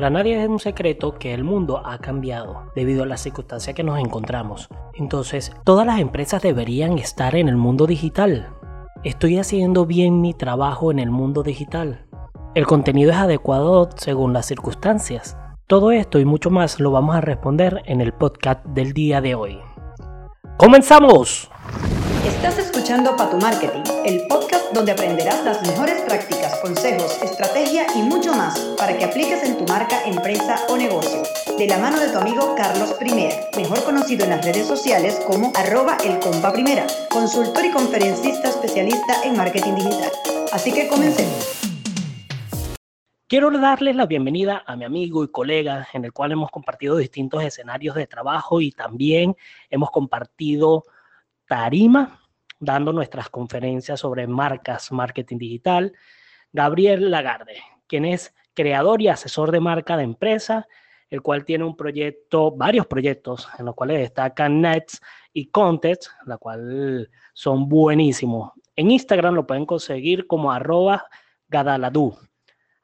Para nadie es un secreto que el mundo ha cambiado debido a las circunstancias que nos encontramos. Entonces, todas las empresas deberían estar en el mundo digital. ¿Estoy haciendo bien mi trabajo en el mundo digital? ¿El contenido es adecuado según las circunstancias? Todo esto y mucho más lo vamos a responder en el podcast del día de hoy. ¡Comenzamos! Estás escuchando Para tu Marketing, el podcast donde aprenderás las mejores prácticas, consejos, estrategia y mucho más para que apliques en tu marca, empresa o negocio. De la mano de tu amigo Carlos Primera, mejor conocido en las redes sociales como arroba el compa consultor y conferencista especialista en marketing digital. Así que comencemos. Quiero darles la bienvenida a mi amigo y colega en el cual hemos compartido distintos escenarios de trabajo y también hemos compartido tarima dando nuestras conferencias sobre marcas, marketing digital, Gabriel Lagarde, quien es creador y asesor de marca de empresa, el cual tiene un proyecto, varios proyectos en los cuales destacan Nets y Context, la cual son buenísimos. En Instagram lo pueden conseguir como arroba gadaladu.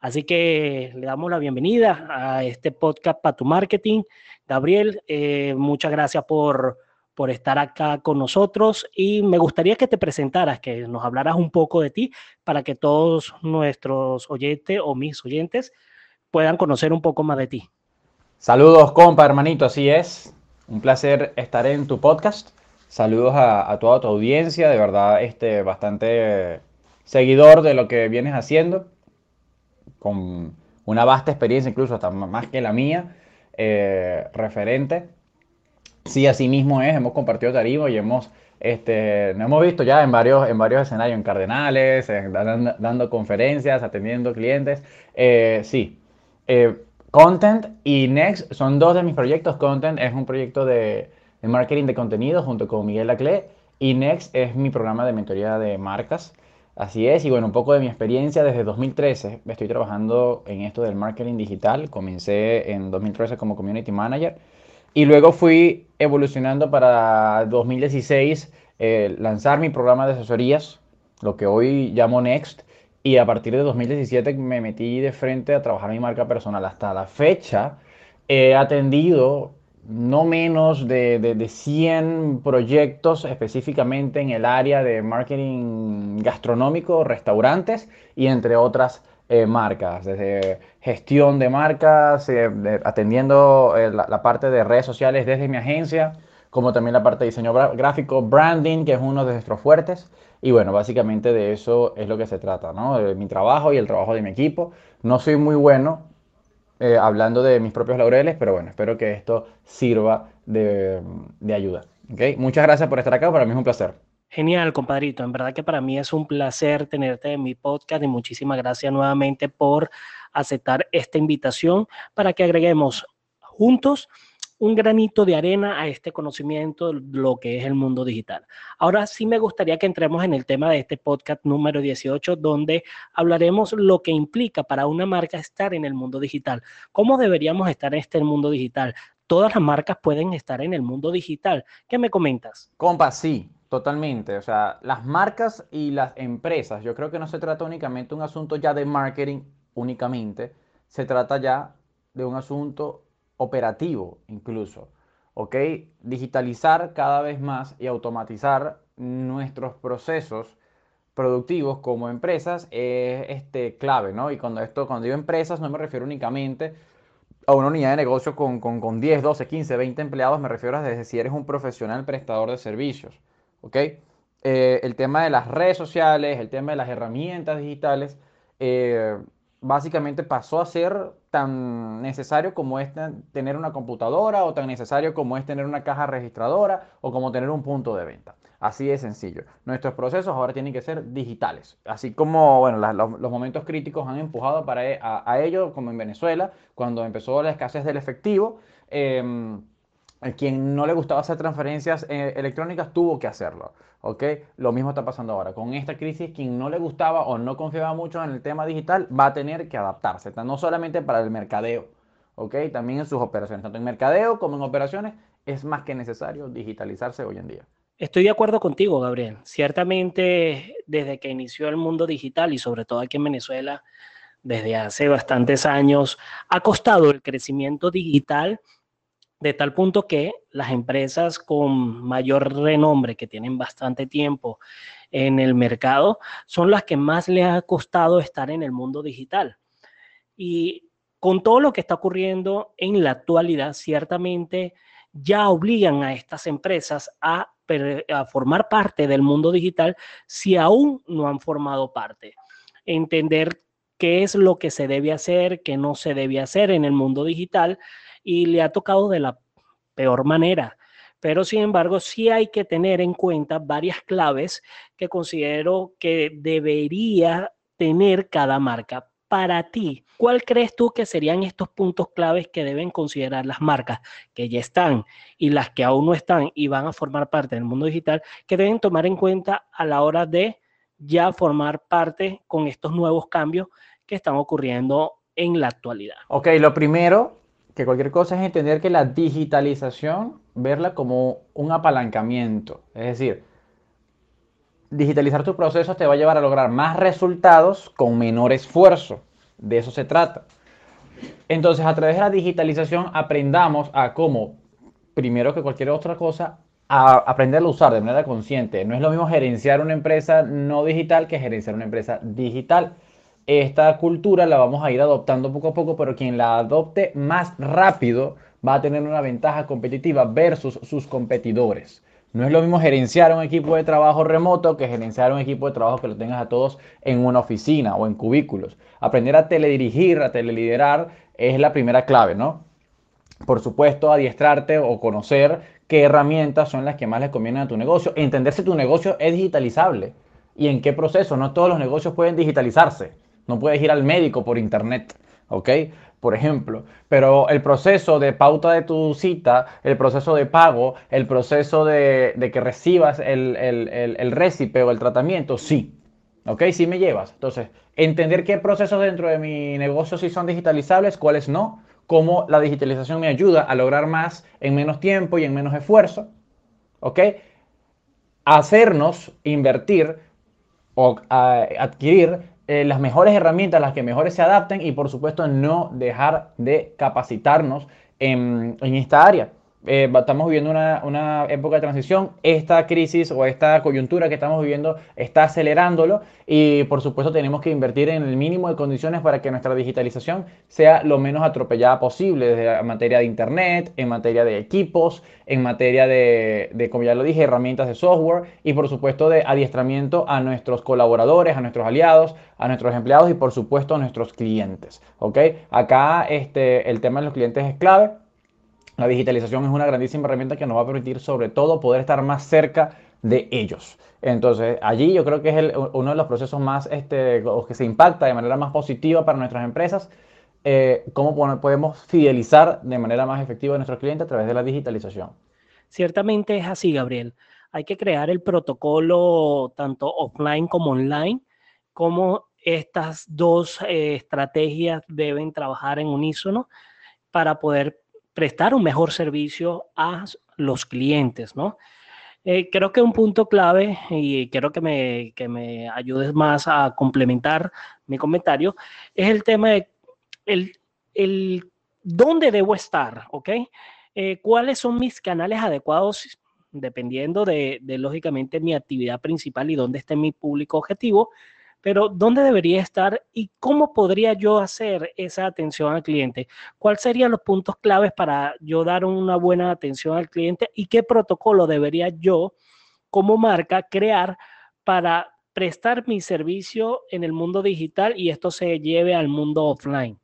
Así que le damos la bienvenida a este podcast para tu marketing. Gabriel, eh, muchas gracias por, por estar acá con nosotros y me gustaría que te presentaras, que nos hablaras un poco de ti para que todos nuestros oyentes o mis oyentes puedan conocer un poco más de ti. Saludos, compa, hermanito, así es. Un placer estar en tu podcast. Saludos a, toda tu audiencia, de verdad, este, bastante seguidor de lo que vienes haciendo, con una vasta experiencia, incluso hasta más que la mía, eh, referente Sí, así mismo es, hemos compartido tarima y hemos, este, nos hemos visto ya en varios, en varios escenarios, en Cardenales, dando, conferencias, atendiendo clientes. Eh, sí, eh, Content y Next son dos de mis proyectos. Content es un proyecto de, marketing de contenido junto con Miguel Lacle y Next es mi programa de mentoría de marcas. Así es, y bueno, un poco de mi experiencia desde 2013. Estoy trabajando en esto del marketing digital. Comencé en 2013 como community manager y luego fui evolucionando para 2016 eh, lanzar mi programa de asesorías, lo que hoy llamo Next. Y a partir de 2017 me metí de frente a trabajar mi marca personal. Hasta la fecha he atendido no menos de, de, de 100 proyectos específicamente en el área de marketing gastronómico, restaurantes y entre otras eh, marcas, desde gestión de marcas, eh, atendiendo eh, la, parte de redes sociales desde mi agencia, como también la parte de diseño gráfico, branding, que es uno de nuestros fuertes. Y bueno, básicamente de eso es lo que se trata, ¿no? De mi trabajo y el trabajo de mi equipo. No soy muy bueno hablando de mis propios laureles, pero bueno, espero que esto sirva de, de ayuda. ¿okay? Muchas gracias por estar acá, para mí es un placer. Genial, compadrito. En verdad que para mí es un placer tenerte en mi podcast y muchísimas gracias nuevamente por aceptar esta invitación para que agreguemos juntos un granito de arena a este conocimiento de lo que es el mundo digital. Ahora sí me gustaría que entremos en el tema de este podcast número 18, donde hablaremos lo que implica para una marca estar en el mundo digital. ¿Cómo deberíamos estar en este mundo digital? Todas las marcas pueden estar en el mundo digital. ¿Qué me comentas? Compa, sí, Totalmente, o sea, las marcas y las empresas, yo creo que no se trata únicamente de un asunto ya de marketing únicamente, se trata ya de un asunto operativo incluso, ¿ok? Digitalizar cada vez más y automatizar nuestros procesos productivos como empresas es este, clave, ¿no? Y cuando, esto, cuando digo empresas no me refiero únicamente a una unidad de negocio con, con, con 10, 12, 15, 20 empleados, me refiero a desde si eres un profesional prestador de servicios. ¿Ok? Eh, el tema de las redes sociales, el tema de las herramientas digitales, eh, básicamente pasó a ser tan necesario como es tener una computadora o tan necesario como es tener una caja registradora o como tener un punto de venta. Así de sencillo. Nuestros procesos ahora tienen que ser digitales. Así como bueno, los, momentos críticos han empujado para, e, a, ello, como en Venezuela, cuando empezó la escasez del efectivo. Em, quien no le gustaba hacer transferencias eh, electrónicas tuvo que hacerlo. ¿ok? Lo mismo está pasando ahora. Con esta crisis, quien no le gustaba o no confiaba mucho en el tema digital va a tener que adaptarse, no solamente para el mercadeo, ¿ok? también en sus operaciones. Tanto en mercadeo como en operaciones es más que necesario digitalizarse hoy en día. Estoy de acuerdo contigo, Gabriel. Ciertamente, desde que inició el mundo digital y sobre todo aquí en Venezuela, desde hace bastantes años, ha costado el crecimiento digital de tal punto que las empresas con mayor renombre, que tienen bastante tiempo en el mercado, son las que más les ha costado estar en el mundo digital. Y con todo lo que está ocurriendo en la actualidad, ciertamente ya obligan a estas empresas a, formar parte del mundo digital si aún no han formado parte. Entender qué es lo que se debe hacer, qué no se debe hacer en el mundo digital y le ha tocado de la peor manera. Pero sin embargo, sí hay que tener en cuenta varias claves que considero que debería tener cada marca. Para ti, ¿cuál crees tú que serían estos puntos claves que deben considerar las marcas que ya están y las que aún no están y van a formar parte del mundo digital, que deben tomar en cuenta a la hora de ya formar parte con estos nuevos cambios que están ocurriendo en la actualidad? Ok, lo primero que cualquier cosa es entender que la digitalización, verla como un apalancamiento. Es decir, digitalizar tus procesos te va a llevar a lograr más resultados con menor esfuerzo. De eso se trata. Entonces, a través de la digitalización aprendamos a cómo, primero que cualquier otra cosa, a aprender a usar de manera consciente. No es lo mismo gerenciar una empresa no digital que gerenciar una empresa digital esta cultura la vamos a ir adoptando poco a poco, pero quien la adopte más rápido va a tener una ventaja competitiva versus sus competidores. No es lo mismo gerenciar un equipo de trabajo remoto que gerenciar un equipo de trabajo que lo tengas a todos en una oficina o en cubículos. Aprender a teledirigir, a teleliderar es la primera clave, ¿no? Por supuesto, adiestrarte o conocer qué herramientas son las que más les convienen a tu negocio. Entender si tu negocio es digitalizable y en qué proceso. No todos los negocios pueden digitalizarse. No puedes ir al médico por internet, ¿ok? Por ejemplo, pero el proceso de pauta de tu cita, el proceso de pago, el proceso de, que recibas el, el, el, récipe o el tratamiento, sí. ¿Ok? Sí me llevas. Entonces, entender qué procesos dentro de mi negocio sí son digitalizables, cuáles no, cómo la digitalización me ayuda a lograr más en menos tiempo y en menos esfuerzo. ¿Ok? Hacernos invertir o adquirir eh, las mejores herramientas, las que mejores se adapten y por supuesto no dejar de capacitarnos en, en esta área. Eh, estamos viviendo una, una, época de transición. Esta crisis o esta coyuntura que estamos viviendo está acelerándolo y por supuesto tenemos que invertir en el mínimo de condiciones para que nuestra digitalización sea lo menos atropellada posible, desde en materia de internet, en materia de equipos, en materia de, de, como ya lo dije, herramientas de software y por supuesto de adiestramiento a nuestros colaboradores, a nuestros aliados, a nuestros empleados y por supuesto a nuestros clientes. ¿ok? Acá este, el tema de los clientes es clave la digitalización es una grandísima herramienta que nos va a permitir sobre todo poder estar más cerca de ellos. Entonces, allí yo creo que es uno de los procesos más, este, que se impacta de manera más positiva para nuestras empresas, eh, cómo podemos fidelizar de manera más efectiva a nuestros clientes a través de la digitalización. Ciertamente es así, Gabriel. Hay que crear el protocolo tanto offline como online, como estas dos eh, estrategias deben trabajar en unísono para poder prestar un mejor servicio a los clientes, ¿no? Eh, creo que un punto clave, y quiero que me, que me ayudes más a complementar mi comentario, es el tema de el, el dónde debo estar, ¿ok? Eh, ¿Cuáles son mis canales adecuados dependiendo de, de, lógicamente, mi actividad principal y dónde esté mi público objetivo? Pero ¿dónde debería estar y cómo podría yo hacer esa atención al cliente? ¿Cuáles serían los puntos claves para yo dar una buena atención al cliente y qué protocolo debería yo como marca crear para prestar mi servicio en el mundo digital y esto se lleve al mundo offline?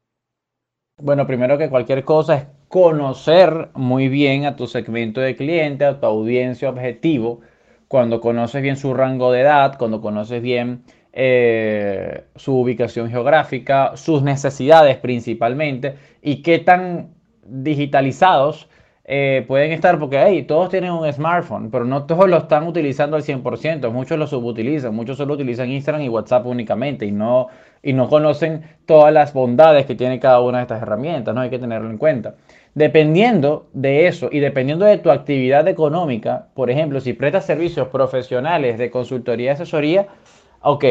Bueno, primero que cualquier cosa es conocer muy bien a tu segmento de cliente, a tu audiencia objetivo, cuando conoces bien su rango de edad, cuando conoces bien eh, su ubicación geográfica, sus necesidades principalmente y qué tan digitalizados eh, pueden estar, porque todos tienen un smartphone, pero no todos lo están utilizando al 100%, muchos lo subutilizan, muchos solo utilizan Instagram y WhatsApp únicamente y no, y no conocen todas las bondades que tiene cada una de estas herramientas, ¿no? Hay que tenerlo en cuenta. Dependiendo de eso y dependiendo de tu actividad económica, por ejemplo, si prestas servicios profesionales de consultoría y asesoría, ok,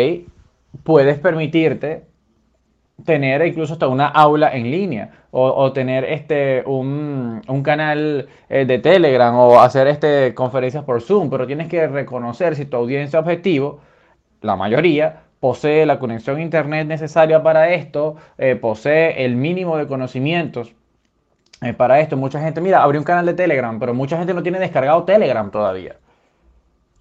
puedes permitirte tener incluso hasta una aula en línea o, tener este, un, canal eh, de Telegram o hacer este, conferencias por Zoom, pero tienes que reconocer si tu audiencia objetivo, la mayoría, posee la conexión a internet necesaria para esto, eh, posee el mínimo de conocimientos eh, para esto. Mucha gente, mira, abrió un canal de Telegram, pero mucha gente no tiene descargado Telegram todavía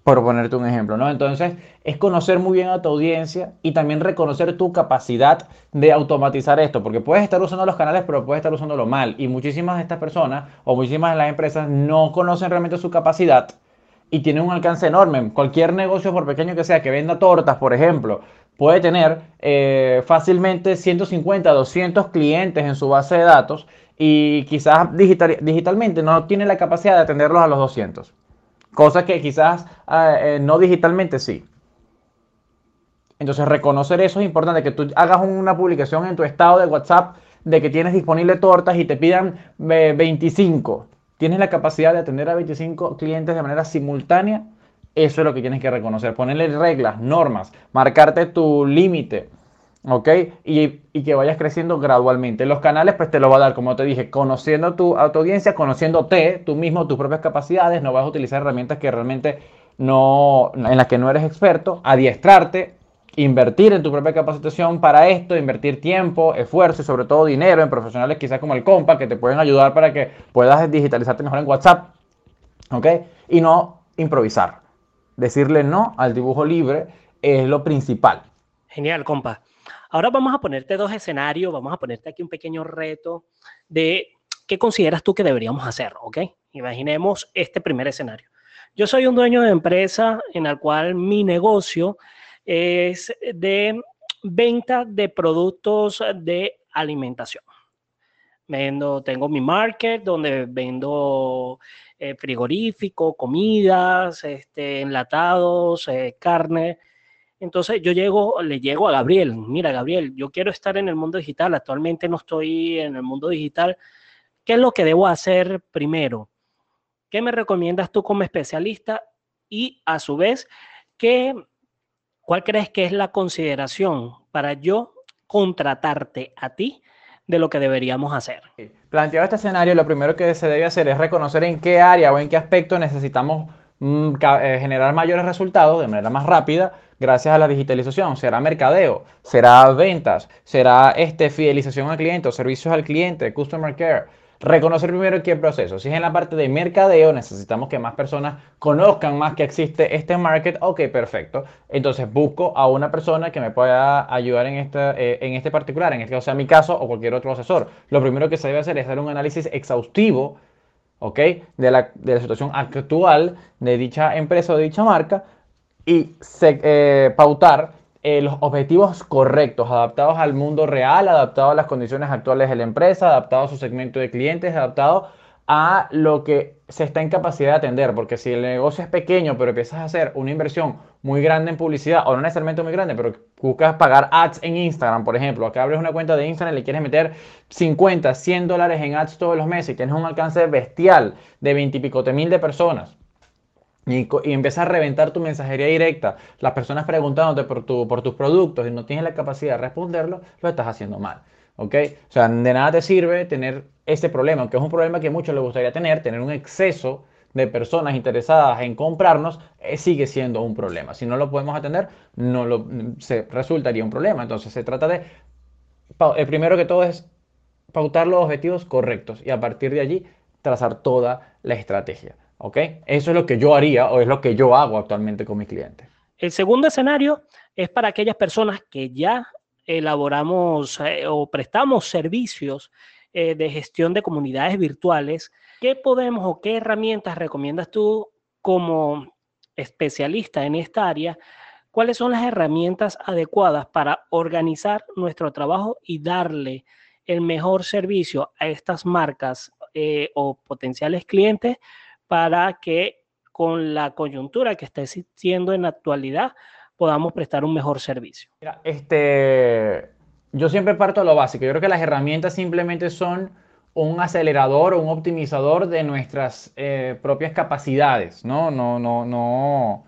por ponerte un ejemplo, ¿no? Entonces, es conocer muy bien a tu audiencia y también reconocer tu capacidad de automatizar esto, porque puedes estar usando los canales, pero puedes estar usándolo mal. Y muchísimas de estas personas o muchísimas de las empresas no conocen realmente su capacidad y tienen un alcance enorme. Cualquier negocio, por pequeño que sea, que venda tortas, por ejemplo, puede tener eh, fácilmente 150, 200 clientes en su base de datos y quizás digital, digitalmente no tiene la capacidad de atenderlos a los 200. Cosas que quizás ah, eh, no digitalmente sí. Entonces reconocer eso es importante, que tú hagas una publicación en tu estado de WhatsApp de que tienes disponible tortas y te pidan 25. Eh, tienes la capacidad de atender a 25 clientes de manera simultánea. Eso es lo que tienes que reconocer. Ponerle reglas, normas, marcarte tu límite ¿ok? Y, que vayas creciendo gradualmente. Los canales, pues te lo va a dar, como te dije, conociendo tu, audiencia, conociéndote tú mismo, tus propias capacidades, no vas a utilizar herramientas que realmente no, en las que no eres experto, adiestrarte, invertir en tu propia capacitación para esto, invertir tiempo, esfuerzo y sobre todo dinero en profesionales quizás como el Compa, que te pueden ayudar para que puedas digitalizarte mejor en WhatsApp, ¿ok? Y no improvisar. Decirle no al dibujo libre es lo principal. Genial, compa. Ahora vamos a ponerte dos escenarios, vamos a ponerte aquí un pequeño reto de qué consideras tú que deberíamos hacer, ¿ok? Imaginemos este primer escenario. Yo soy un dueño de empresa en el cual mi negocio es de venta de productos de alimentación. Vendo, tengo mi market donde vendo eh, frigorífico, comidas, este, enlatados, eh, carne, entonces yo llego, le llego a Gabriel, mira Gabriel, yo quiero estar en el mundo digital, actualmente no estoy en el mundo digital, ¿qué es lo que debo hacer primero? ¿Qué me recomiendas tú como especialista? Y a su vez, ¿qué, ¿cuál crees que es la consideración para yo contratarte a ti de lo que deberíamos hacer? Planteado este escenario, lo primero que se debe hacer es reconocer en qué área o en qué aspecto necesitamos generar mayores resultados de manera más rápida gracias a la digitalización. Será mercadeo, será ventas, será este, fidelización al cliente o servicios al cliente, customer care. Reconocer primero qué proceso. Si es en la parte de mercadeo, necesitamos que más personas conozcan más que existe este market. Ok, perfecto. Entonces busco a una persona que me pueda ayudar en este, eh, en este particular, en este caso sea mi caso o cualquier otro asesor. Lo primero que se debe hacer es hacer un análisis exhaustivo ¿ok? De la, de la situación actual de dicha empresa o de dicha marca y eh, pautar eh, los objetivos correctos, adaptados al mundo real, adaptados a las condiciones actuales de la empresa, adaptados a su segmento de clientes, adaptados a lo que se está en capacidad de atender, porque si el negocio es pequeño, pero empiezas a hacer una inversión muy grande en publicidad, o no necesariamente muy grande, pero buscas pagar ads en Instagram, por ejemplo, acá abres una cuenta de Instagram y le quieres meter 50, 100 dólares en ads todos los meses y tienes un alcance bestial de 20 y pico mil de personas y, empiezas a reventar tu mensajería directa, las personas preguntándote por, tu, por tus productos y no tienes la capacidad de responderlo, lo estás haciendo mal. ¿Ok? O sea, de nada te sirve tener ese problema, que es un problema que a muchos les gustaría tener, tener un exceso de personas interesadas en comprarnos, eh, sigue siendo un problema. Si no lo podemos atender, no lo, se resultaría un problema. Entonces se trata de, el eh, primero que todo es pautar los objetivos correctos y a partir de allí trazar toda la estrategia. ¿Ok? Eso es lo que yo haría o es lo que yo hago actualmente con mis clientes. El segundo escenario es para aquellas personas que ya elaboramos eh, o prestamos servicios eh, de gestión de comunidades virtuales. ¿Qué podemos o qué herramientas recomiendas tú como especialista en esta área? ¿Cuáles son las herramientas adecuadas para organizar nuestro trabajo y darle el mejor servicio a estas marcas eh, o potenciales clientes para que con la coyuntura que está existiendo en la actualidad podamos prestar un mejor servicio. este, yo siempre parto de lo básico. Yo creo que las herramientas simplemente son un acelerador o un optimizador de nuestras eh, propias capacidades, ¿no? No, no, no.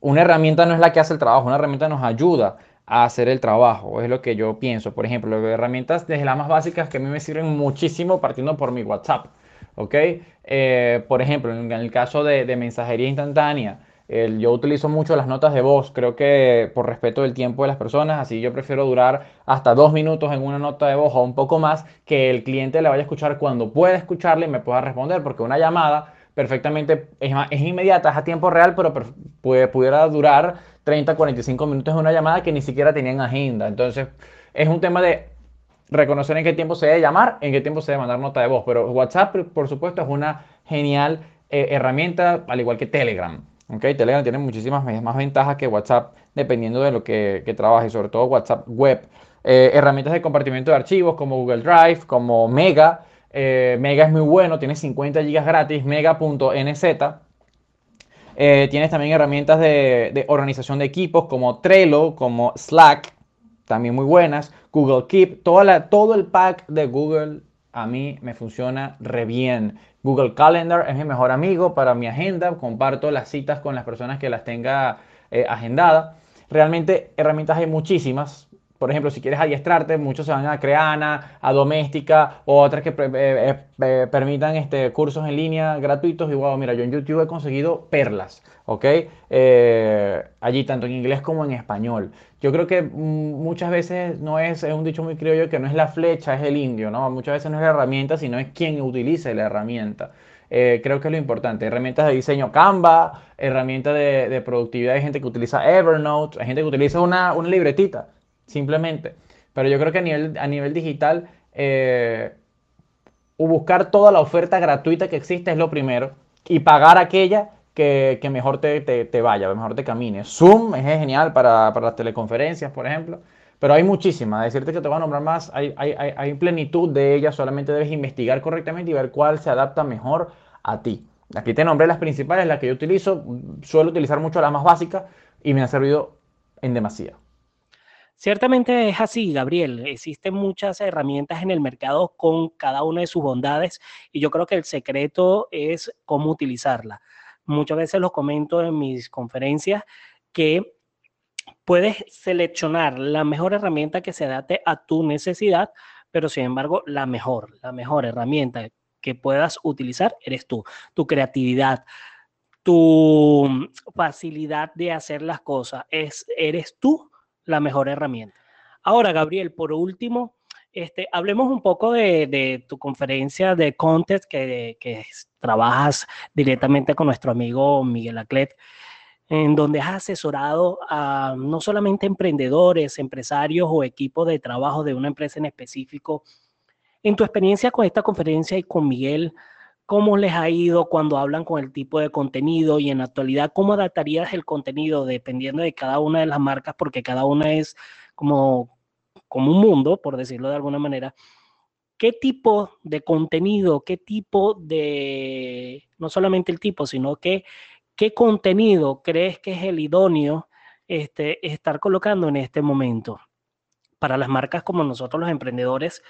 Una herramienta no es la que hace el trabajo, una herramienta nos ayuda a hacer el trabajo, es lo que yo pienso. Por ejemplo, herramientas desde las más básicas que a mí me sirven muchísimo partiendo por mi WhatsApp. ¿ok? Eh, por ejemplo, en el caso de, mensajería instantánea, yo utilizo mucho las notas de voz, creo que por respeto del tiempo de las personas, así yo prefiero durar hasta dos minutos en una nota de voz o un poco más, que el cliente le vaya a escuchar cuando pueda escucharle y me pueda responder, porque una llamada perfectamente es, es inmediata, es a tiempo real, pero puede, pudiera durar 30, 45 minutos en una llamada que ni siquiera tenían agenda. Entonces, es un tema de reconocer en qué tiempo se debe llamar, en qué tiempo se debe mandar nota de voz. Pero WhatsApp, por supuesto, es una genial eh, herramienta, al igual que Telegram. ¿Okay? Telegram tiene muchísimas más ventajas que WhatsApp, dependiendo de lo que, trabaje, sobre todo WhatsApp web. Eh, herramientas de compartimiento de archivos como Google Drive, como Mega. Eh, Mega es muy bueno, tiene 50 GB gratis, mega.nz. tienes también herramientas de, de organización de equipos como Trello, como Slack, también muy buenas. Google Keep, toda todo el pack de Google a mí me funciona re bien. Google Calendar es mi mejor amigo para mi agenda. Comparto las citas con las personas que las tenga eh, agendadas. Realmente herramientas hay muchísimas. Por ejemplo, si quieres adiestrarte, muchos se van a Creana, a Doméstica, o otras que eh, eh, permitan este, cursos en línea gratuitos. Y wow, mira, yo en YouTube he conseguido perlas, ¿ok? Eh, allí, tanto en inglés como en español. Yo creo que mm, muchas veces no es, es un dicho muy criollo que no es la flecha, es el indio, ¿no? Muchas veces no es la herramienta, sino es quien utilice la herramienta. creo que es lo importante. Herramientas de diseño Canva, herramientas de, productividad. Hay gente que utiliza Evernote, hay gente que utiliza una, una libretita simplemente. Pero yo creo que a nivel, digital, eh, buscar toda la oferta gratuita que existe es lo primero y pagar aquella que, mejor te, vaya, mejor te camine. Zoom es genial para, las teleconferencias, por ejemplo, pero hay muchísimas. Decirte que te voy a nombrar más, hay plenitud de ellas, solamente debes investigar correctamente y ver cuál se adapta mejor a ti. Aquí te nombré las principales, las que yo utilizo. Suelo utilizar mucho las más básicas y me han servido en demasía. Ciertamente es así, Gabriel. Existen muchas herramientas en el mercado con cada una de sus bondades y yo creo que el secreto es cómo utilizarla. Muchas veces lo comento en mis conferencias que puedes seleccionar la mejor herramienta que se adapte a tu necesidad, pero sin embargo la mejor, la mejor herramienta que puedas utilizar eres tú, tu creatividad, tu facilidad de hacer las cosas, es, eres tú la mejor herramienta. Ahora, Gabriel, por último, este, hablemos un poco de, tu conferencia de Contest que, trabajas directamente con nuestro amigo Miguel Aclet, en donde has asesorado a no solamente emprendedores, empresarios o equipos de trabajo de una empresa en específico. En tu experiencia con esta conferencia y con Miguel, cómo les ha ido cuando hablan con el tipo de contenido y en la actualidad, cómo adaptarías el contenido dependiendo de cada una de las marcas, porque cada una es como, como un mundo, por decirlo de alguna manera. ¿Qué tipo de contenido, qué tipo de, no solamente el tipo, sino que, qué contenido crees que es el idóneo este, estar colocando en este momento? Para las marcas como nosotros los emprendedores,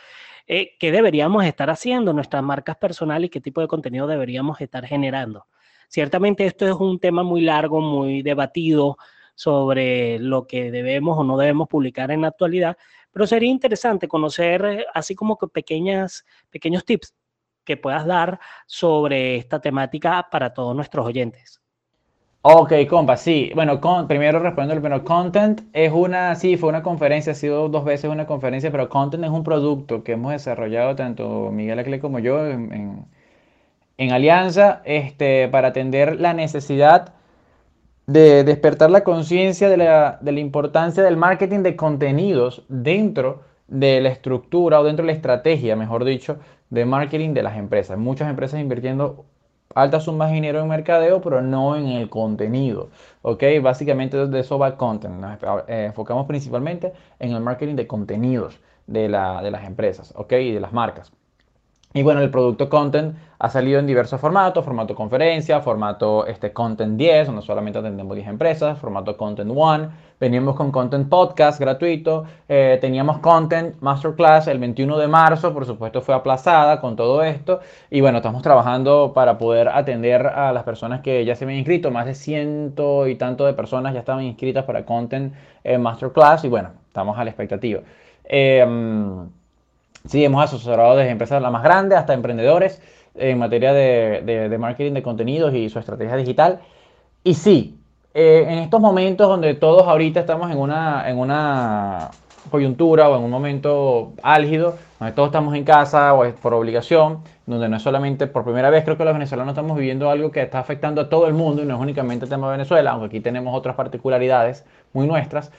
eh, qué deberíamos estar haciendo, nuestras marcas personales y qué tipo de contenido deberíamos estar generando. Ciertamente esto es un tema muy largo, muy debatido sobre lo que debemos o no debemos publicar en la actualidad, pero sería interesante conocer eh, así como que pequeñas, pequeños tips que puedas dar sobre esta temática para todos nuestros oyentes. Ok, compa, sí. Bueno, primero respondo, pero content es una, sí, fue una conferencia, ha sido dos veces una conferencia, pero content es un producto que hemos desarrollado tanto Miguel Acle como yo en, alianza este, para atender la necesidad de despertar la conciencia de la, de la importancia del marketing de contenidos dentro de la estructura o dentro de la estrategia, mejor dicho, de marketing de las empresas. Muchas empresas invirtiendo altas sumas de dinero en mercadeo, pero no en el contenido. ¿Ok? Básicamente de eso va content. Nos eh, enfocamos principalmente en el marketing de contenidos de, las empresas, ¿ok? Y de las marcas. Y bueno, el producto content ha salido en diversos formatos, formato conferencia, formato este, content 10, donde solamente atendemos 10 empresas, formato content 1, veníamos con content podcast gratuito, eh, teníamos content masterclass el 21 de marzo, por supuesto fue aplazada con todo esto, y bueno, estamos trabajando para poder atender a las personas que ya se habían inscrito, más de ciento y tanto de personas ya estaban inscritas para content eh, masterclass, y bueno, estamos a la expectativa. Eh, Sí, hemos asesorado desde empresas las más grandes hasta emprendedores en materia de, marketing de contenidos y su estrategia digital. Y sí, eh, en estos momentos donde todos ahorita estamos en una, en una coyuntura o en un momento álgido, donde todos estamos en casa o es por obligación, donde no es solamente por primera vez, creo que los venezolanos estamos viviendo algo que está afectando a todo el mundo y no es únicamente el tema de Venezuela, aunque aquí tenemos otras particularidades muy nuestras.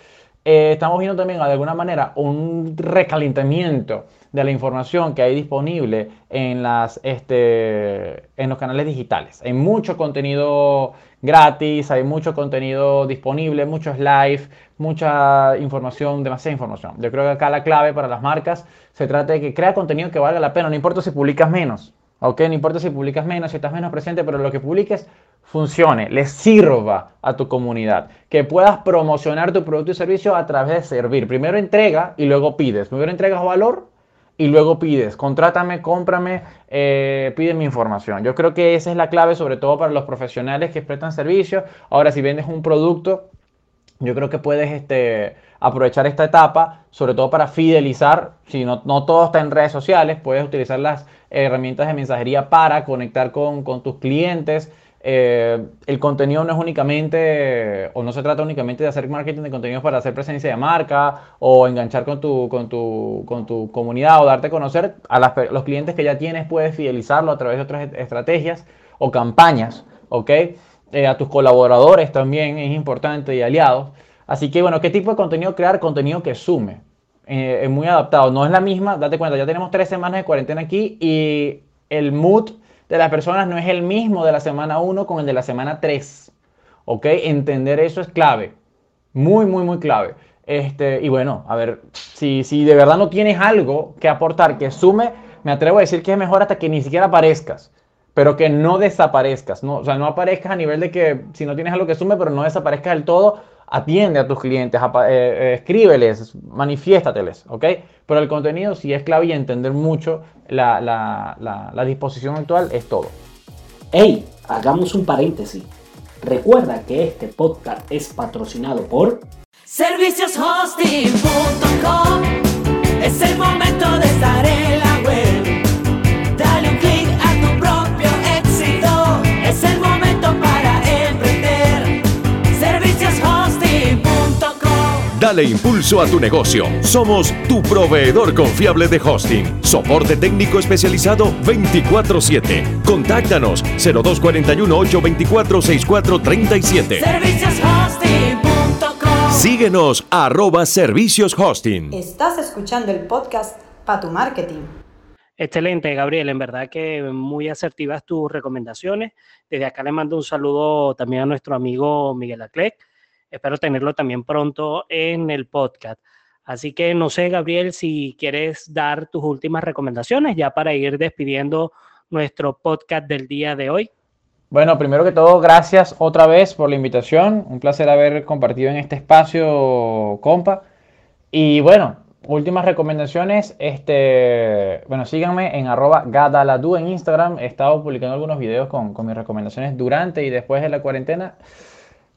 Eh, estamos viendo también de alguna manera un recalentamiento de la información que hay disponible en, las, este, en los canales digitales. Hay mucho contenido gratis, hay mucho contenido disponible, muchos live, mucha información, demasiada información. Yo creo que acá la clave para las marcas se trata de que crea contenido que valga la pena, no importa si publicas menos, ¿ok? No importa si publicas menos, si estás menos presente, pero lo que publiques funcione, le sirva a tu comunidad, que puedas promocionar tu producto y servicio a través de servir. Primero entrega y luego pides. Primero entregas valor y luego pides, contrátame, cómprame, eh, pide mi información. Yo creo que esa es la clave, sobre todo para los profesionales que prestan servicios. Ahora, si vendes un producto, yo creo que puedes este, aprovechar esta etapa, sobre todo para fidelizar. Si no, no todo está en redes sociales, puedes utilizar las herramientas de mensajería para conectar con, con tus clientes eh, el contenido no es únicamente, o no se trata únicamente de hacer marketing de contenidos para hacer presencia de marca o enganchar con tu, con tu, con tu comunidad o darte a conocer a los clientes que ya tienes, puedes fidelizarlo a través de otras estrategias o campañas, ¿ok? Eh, a tus colaboradores también es importante y aliados. Así que, bueno, ¿qué tipo de contenido crear? Contenido que sume. Eh, es muy adaptado. No es la misma, date cuenta, ya tenemos tres semanas de cuarentena aquí y el mood de las personas no es el mismo de la semana 1 con el de la semana 3. ¿Ok? Entender eso es clave. Muy, muy, muy clave. Este, y bueno, a ver, si, si de verdad no tienes algo que aportar que sume, me atrevo a decir que es mejor hasta que ni siquiera aparezcas, pero que no desaparezcas. No, o sea, no aparezcas a nivel de que si no tienes algo que sume, pero no desaparezcas del todo, atiende a tus clientes, eh, eh, escríbeles, manifiéstateles, ¿ok? Pero el contenido sí es clave y entender mucho la, la disposición actual es todo. ¡Hey! Hagamos un paréntesis. Recuerda que este podcast es patrocinado por servicioshosting.com. Es el momento de estar en Dale impulso a tu negocio. Somos tu proveedor confiable de hosting. Soporte técnico especializado 24/7. Contáctanos 0241 824 6437. Servicioshosting.com. Síguenos arroba servicios hosting. Estás escuchando el podcast Pa' tu Marketing. Excelente, Gabriel. En verdad que muy asertivas tus recomendaciones. Desde acá le mando un saludo también a nuestro amigo Miguel Aclec. Espero tenerlo también pronto en el podcast. Así que no sé, Gabriel, si quieres dar tus últimas recomendaciones ya para ir despidiendo nuestro podcast del día de hoy. Bueno, primero que todo, gracias otra vez por la invitación. Un placer haber compartido en este espacio, compa. Y bueno, últimas recomendaciones. Este, bueno, síganme en arroba gadaladu en Instagram. He estado publicando algunos videos con, con mis recomendaciones durante y después de la cuarentena.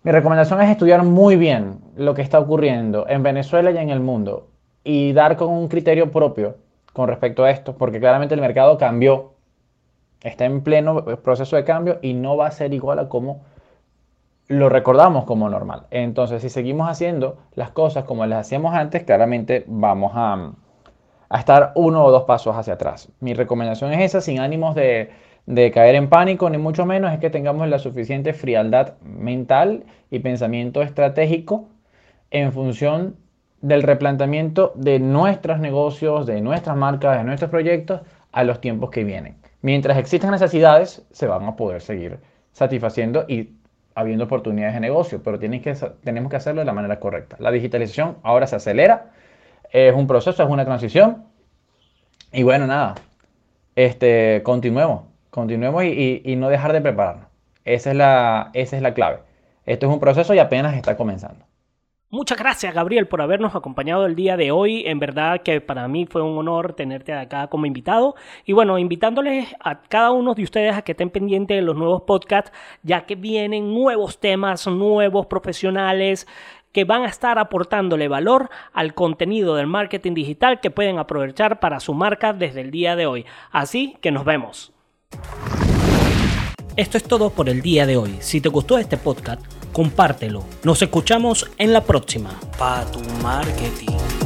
Mi recomendación es estudiar muy bien lo que está ocurriendo en Venezuela y en el mundo y dar con un criterio propio con respecto a esto, porque claramente el mercado cambió está en pleno proceso de cambio y no va a ser igual a como lo recordamos como normal. Entonces, si seguimos haciendo las cosas como las hacíamos antes, claramente vamos a, a estar uno o dos pasos hacia atrás. Mi recomendación es esa, sin ánimos de, de caer en pánico, ni mucho menos, es que tengamos la suficiente frialdad mental y pensamiento estratégico en función del replanteamiento de nuestros negocios, de nuestras marcas, de nuestros proyectos a los tiempos que vienen. Mientras existan necesidades, se van a poder seguir satisfaciendo y habiendo oportunidades de negocio, pero que, tenemos que hacerlo de la manera correcta. La digitalización ahora se acelera, es un proceso, es una transición. Y bueno, nada, este, continuemos, continuemos y, no dejar de prepararnos. Esa es, la, esa es la clave. Esto es un proceso y apenas está comenzando. Muchas gracias, Gabriel, por habernos acompañado el día de hoy. En verdad que para mí fue un honor tenerte acá como invitado. Y bueno, invitándoles a cada uno de ustedes a que estén pendientes de los nuevos podcasts, ya que vienen nuevos temas, nuevos profesionales que van a estar aportándole valor al contenido del marketing digital que pueden aprovechar para su marca desde el día de hoy. Así que nos vemos. Esto es todo por el día de hoy. Si te gustó este podcast, compártelo. Nos escuchamos en la próxima. Pa' tu marketing.